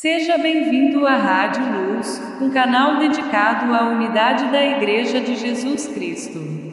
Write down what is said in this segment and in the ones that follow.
Seja bem-vindo à Rádio Luz, um canal dedicado à unidade da Igreja de Jesus Cristo.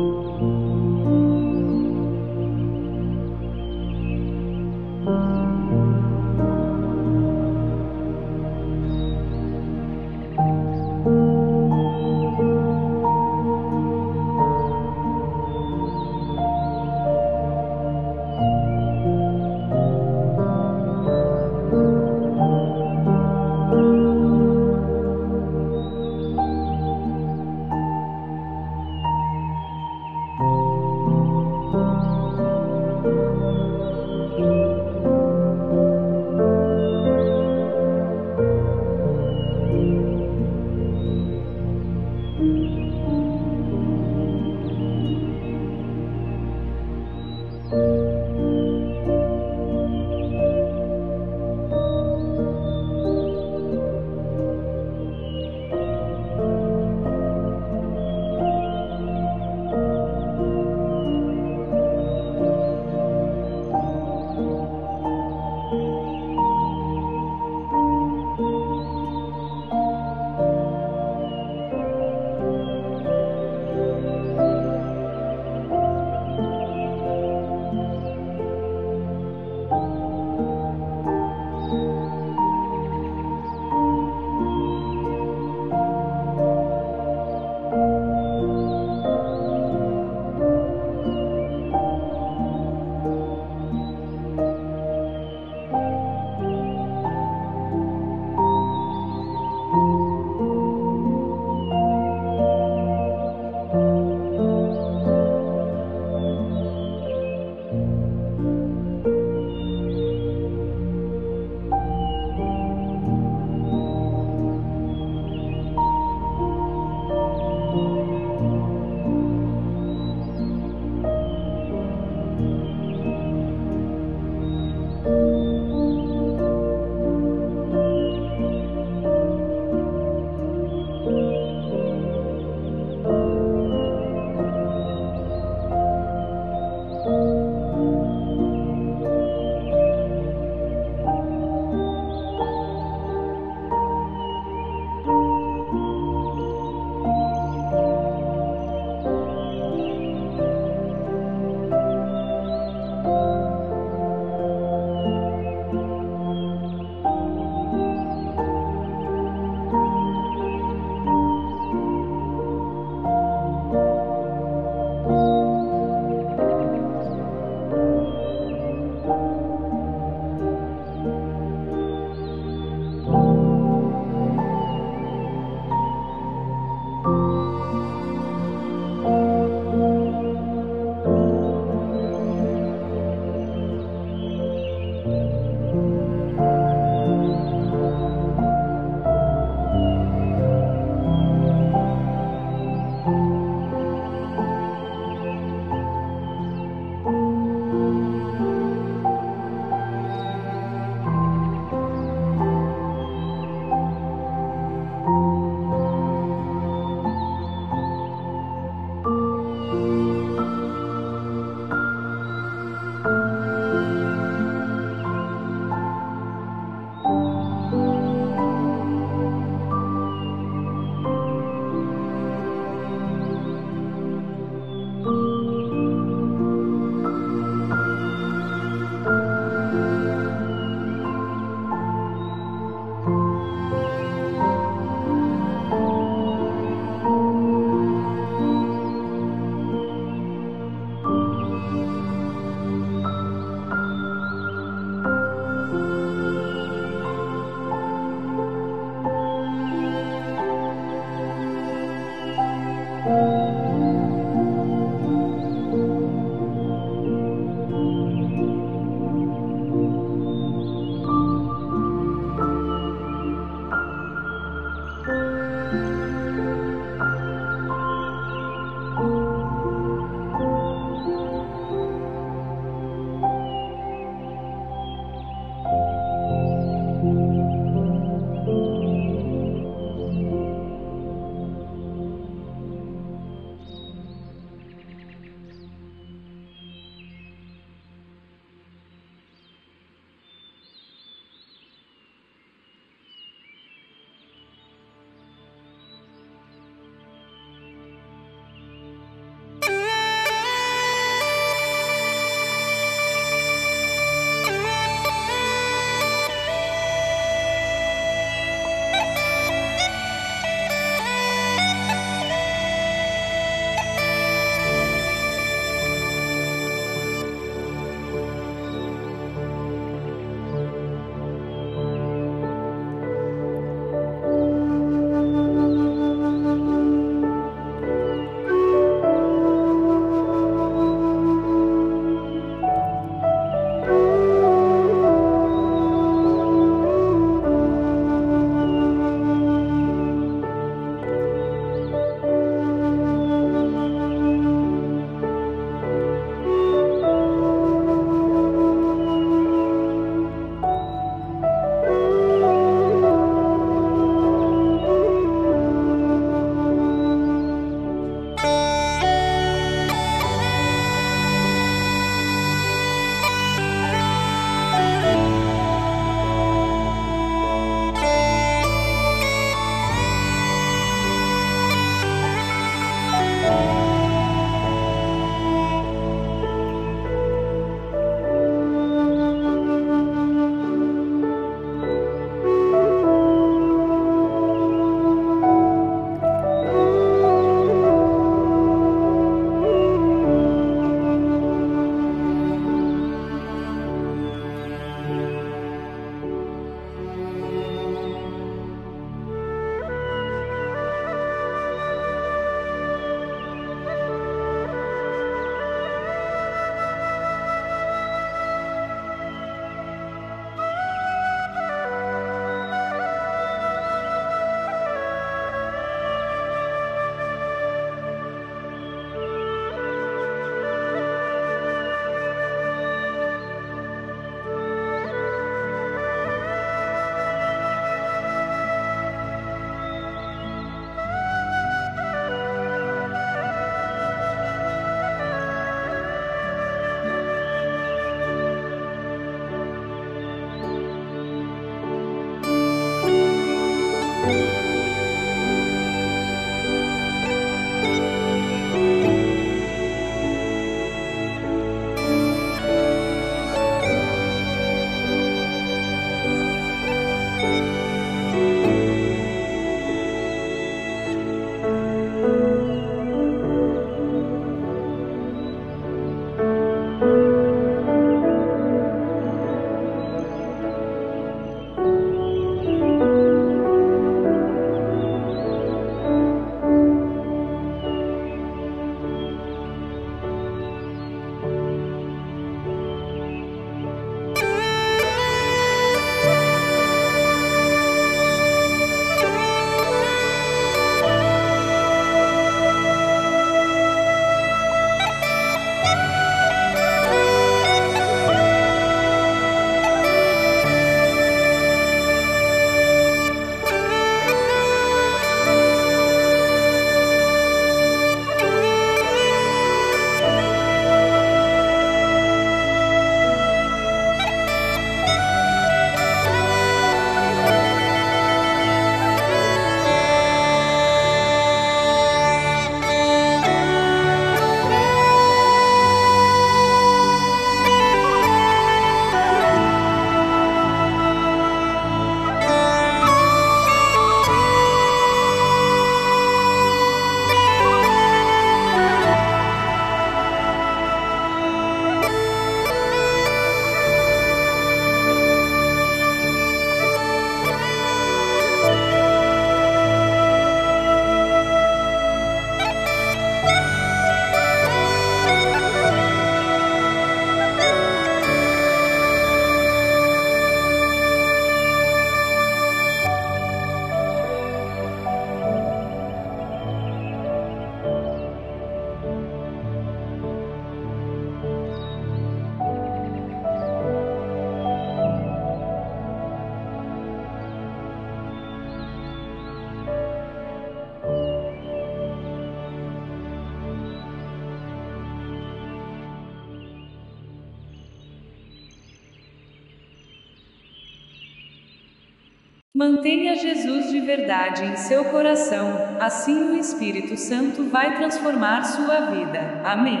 Mantenha Jesus de verdade em seu coração, assim o Espírito Santo vai transformar sua vida. Amém.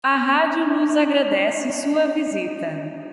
A rádio nos agradece sua visita.